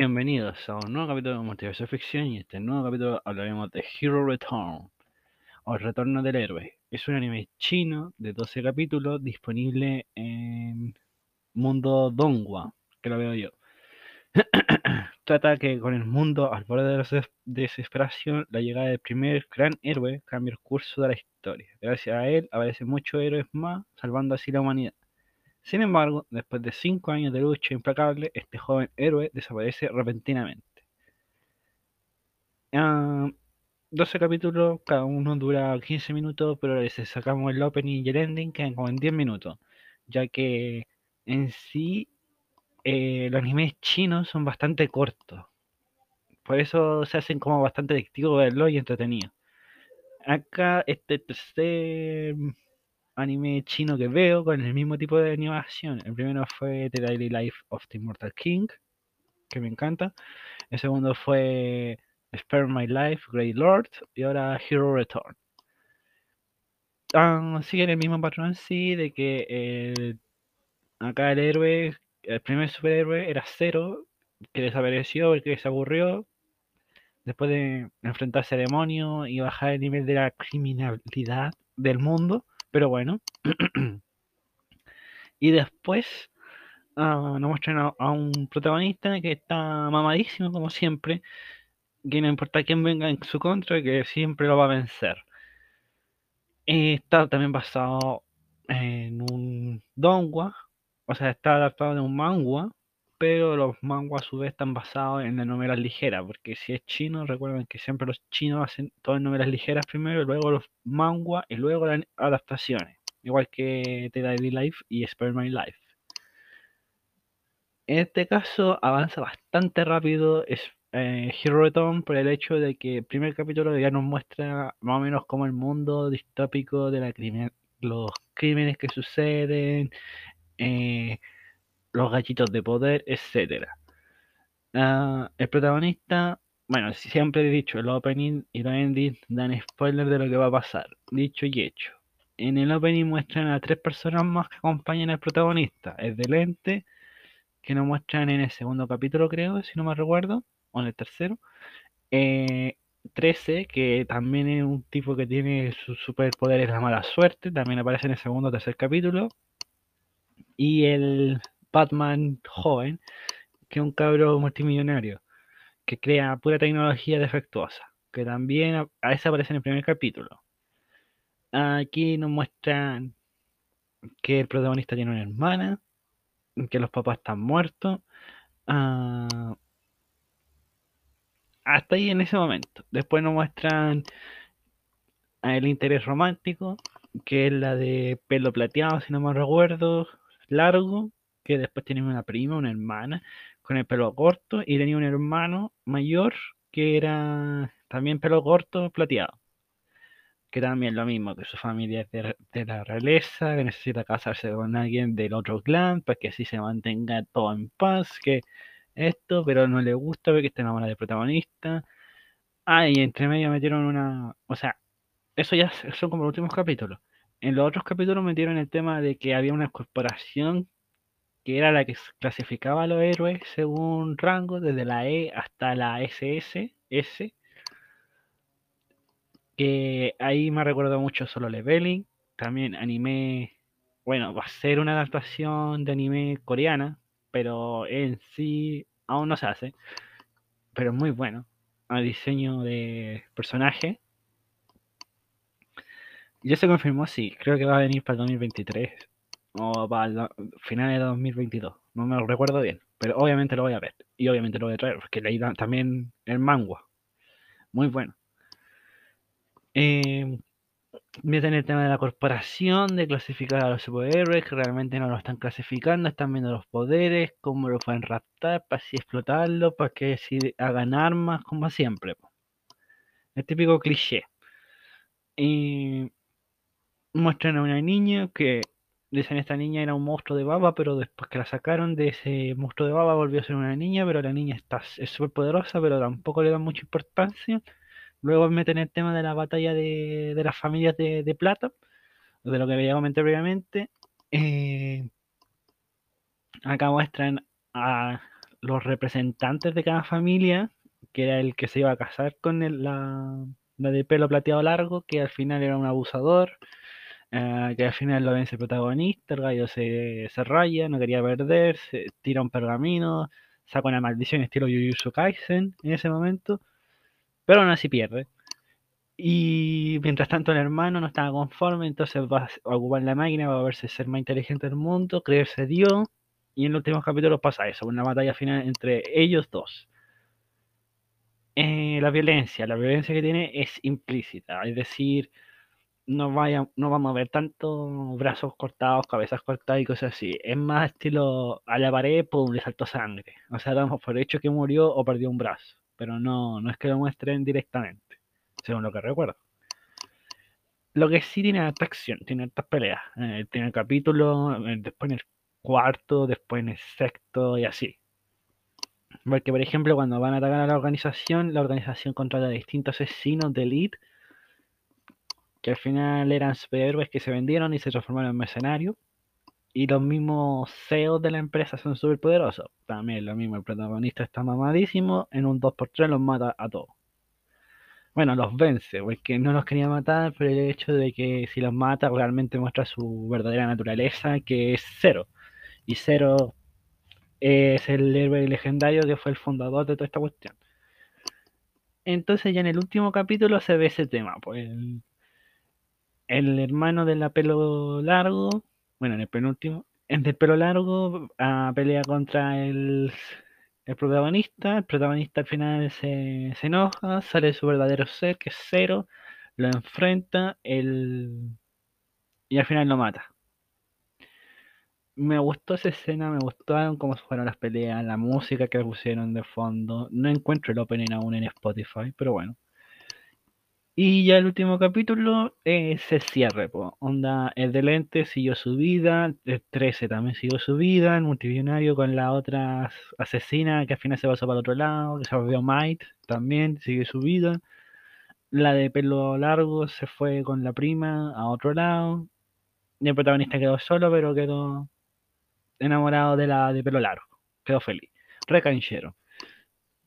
Bienvenidos a un nuevo capítulo de Multiverso Ficción y en este nuevo capítulo hablaremos de Hero Return o El Retorno del Héroe. Es un anime chino de 12 capítulos disponible en Mundo Dongwa, que lo veo yo. Trata que con el mundo al borde de la desesperación, la llegada del primer gran héroe cambia el curso de la historia. Gracias a él aparecen muchos héroes más, salvando así la humanidad. Sin embargo, después de cinco años de lucha implacable, este joven héroe desaparece repentinamente. 12 ah, capítulos, cada uno dura 15 minutos, pero si sacamos el opening y el ending quedan como en 10 minutos, ya que en sí eh, los animes chinos son bastante cortos. Por eso se hacen como bastante adictivos verlo y entretenido. Acá este tercer anime chino que veo con el mismo tipo de animación. El primero fue The Daily Life of the Immortal King, que me encanta. El segundo fue Spare My Life, Great Lord. Y ahora Hero Return. Ah, siguen el mismo patrón sí, de que acá el héroe, el primer superhéroe era Cero, que desapareció porque se aburrió después de enfrentarse a demonios y bajar el nivel de la criminalidad del mundo pero bueno. y después uh, nos muestran a, un protagonista que está mamadísimo, como siempre, que no importa quién venga en su contra, que siempre lo va a vencer. Está también basado en un dongua, o sea, está adaptado de un manga, pero los manguas a su vez están basados en las novelas ligeras, porque si es chino, recuerden que siempre los chinos hacen todas novelas ligeras primero, luego los manguas y luego las adaptaciones, igual que The Daily Life y Spare My Life. En este caso avanza bastante rápido es eh, por el hecho de que el primer capítulo ya nos muestra más o menos como el mundo distópico de la crimen los crímenes que suceden, eh, los gallitos de poder, etc. Ah, el protagonista, bueno, siempre he dicho, el opening y los ending dan spoiler de lo que va a pasar, dicho y hecho. En el opening muestran a tres personas más que acompañan al protagonista. Es de lente, que nos muestran en el segundo capítulo, creo, si no me recuerdo, o en el tercero. 13, eh, que también es un tipo que tiene su superpoder, es la mala suerte, también aparece en el segundo o tercer capítulo. Y el Batman joven, que un cabro multimillonario, que crea pura tecnología defectuosa, que también a, veces aparece en el primer capítulo. Aquí nos muestran que el protagonista tiene una hermana, que los papás están muertos. Ah, hasta ahí en ese momento. Después nos muestran el interés romántico, que es la de pelo plateado, si no me recuerdo, largo, que después tenía una prima, una hermana, con el pelo corto, y tenía un hermano mayor que era también pelo corto, plateado. Que también lo mismo, que su familia es de, la realeza, que necesita casarse con alguien del otro clan, para que así se mantenga todo en paz, que esto, pero no le gusta porque está enamorada del protagonista. Ah, y entre medio metieron una. O sea, eso ya son como los últimos capítulos. En los otros capítulos metieron el tema de que había una corporación que era la que clasificaba a los héroes según rango, desde la E hasta la SS, S, que ahí me recuerdo mucho solo Leveling, también anime, bueno, va a ser una adaptación de anime coreana, pero en sí aún no se hace, pero muy bueno, a diseño de personaje. Ya se confirmó, sí, creo que va a venir para el 2023 o para finales de 2022. No me lo recuerdo bien, pero obviamente lo voy a ver y obviamente lo voy a traer porque leí también el manga. Muy bueno. Eh, meten el tema de la corporación, de clasificar a los superhéroes, que realmente no lo están clasificando, están viendo los poderes, cómo lo pueden raptar, para así explotarlo, para que si hagan armas, como siempre. El típico cliché. Y muestran a una niña que dicen esta niña era un monstruo de baba, pero después que la sacaron de ese monstruo de baba volvió a ser una niña, pero la niña está, es súper poderosa, pero tampoco le dan mucha importancia. Luego meten el tema de la batalla de, las familias de, plata, de lo que había comentado previamente. Eh, acá muestran a los representantes de cada familia, que era el que se iba a casar con la, la de pelo plateado largo, que al final era un abusador, eh, que al final lo vence el protagonista, el gallo se, se raya, no quería perder, se tira un pergamino, saca una maldición estilo Jujutsu Kaisen en ese momento, pero aún así pierde. Y mientras tanto el hermano no estaba conforme, entonces va a ocupar la máquina, va a verse ser más inteligente del mundo, creerse Dios, y en los últimos capítulos pasa eso, una batalla final entre ellos dos. Eh, la violencia, la violencia que tiene es implícita, es decir, no, vaya, no vamos a ver tanto brazos cortados, cabezas cortadas y cosas así. Es más estilo a la pared, pum, le saltó sangre. O sea, damos por hecho que murió o perdió un brazo. Pero no, no es que lo muestren directamente, según lo que recuerdo. Lo que sí tiene esta acción, tiene estas peleas. Eh, tiene el capítulo, eh, después en el cuarto, después en el sexto y así. Porque, por ejemplo, cuando van a atacar a la organización, la organización contrata a distintos asesinos de elite que al final eran superhéroes que se vendieron y se transformaron en mercenarios. Y los mismos CEOs de la empresa son súper poderosos. También lo mismo, el protagonista está mamadísimo, en un 2x3 los mata a todos. Bueno, los vence, porque no los quería matar, pero el hecho de que si los mata realmente muestra su verdadera naturaleza, que es Cero. Y Cero es el héroe legendario que fue el fundador de toda esta cuestión. Entonces ya en el último capítulo se ve ese tema, pues hermano de la pelo largo, bueno, en el penúltimo, en el pelo largo a pelea contra el, el protagonista. El protagonista al final se, se, enoja, sale su verdadero ser, que es cero, lo enfrenta el, y al final lo mata. Me gustó esa escena, me gustaron cómo fueron las peleas, la música que pusieron de fondo. No encuentro el opening aún en Spotify, pero bueno. Y ya el último capítulo es el cierre, onda, el de Lente siguió su vida, el 13 también siguió su vida, el multimillonario con la otra asesina que al final se pasó para el otro lado, que se volvió Might, también sigue su vida. La de pelo largo se fue con la prima a otro lado. Y el protagonista quedó solo, pero quedó enamorado de la de pelo largo. Quedó feliz. Recanchero.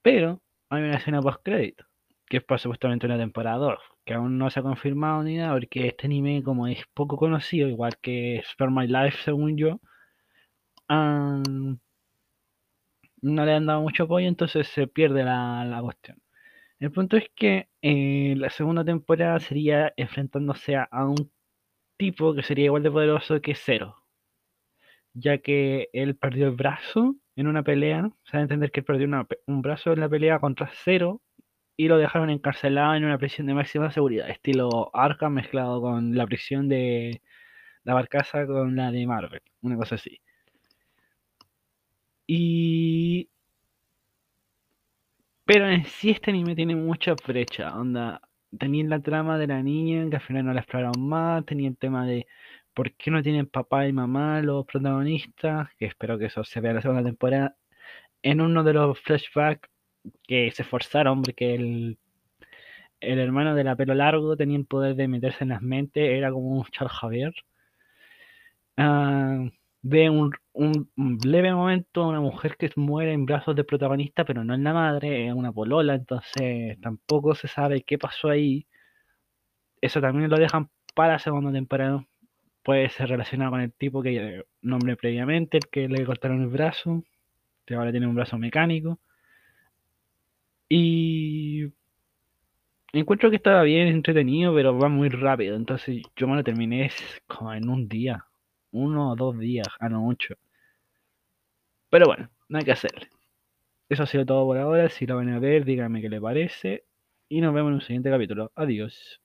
Pero hay una escena post crédito que es por supuestamente una temporada 2, que aún no se ha confirmado ni nada, porque este anime, como es poco conocido, igual que Spare My Life, según yo, no le han dado mucho apoyo, entonces se pierde la, cuestión. El punto es que eh, la segunda temporada sería enfrentándose a, un tipo que sería igual de poderoso que Zero, ya que él perdió el brazo en una pelea, se da a entender que él perdió un brazo en la pelea contra Zero y lo dejaron encarcelado en una prisión de máxima seguridad, estilo Arkham mezclado con la prisión de la barcaza con la de Marvel, una cosa así. Y... Pero en sí este anime tiene mucha brecha, onda, tenía la trama de la niña que al final no la exploraron más, tenía el tema de por qué no tienen papá y mamá los protagonistas, que espero que eso se vea en la segunda temporada. En uno de los flashbacks que se esforzaron porque el, el hermano de la pelo largo tenía el poder de meterse en las mentes, era como un Charles Javier. Uh, ve un, un, leve momento una mujer que muere en brazos del protagonista, pero no es la madre, es una polola, entonces tampoco se sabe qué pasó ahí. Eso también lo dejan para la segunda temporada. Puede ser relacionado con el tipo que nombré previamente, el que le cortaron el brazo, que ahora tiene un brazo mecánico. Y encuentro que estaba bien entretenido, pero va muy rápido. Entonces yo me lo terminé como en un día. Uno o dos días, a no mucho. Pero bueno, no hay que hacerle. Eso ha sido todo por ahora. Si lo van a ver, díganme qué les parece. Y nos vemos en un siguiente capítulo. Adiós.